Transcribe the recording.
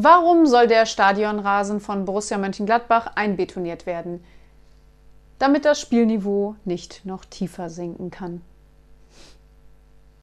Warum soll der Stadionrasen von Borussia Mönchengladbach einbetoniert werden? Damit das Spielniveau nicht noch tiefer sinken kann.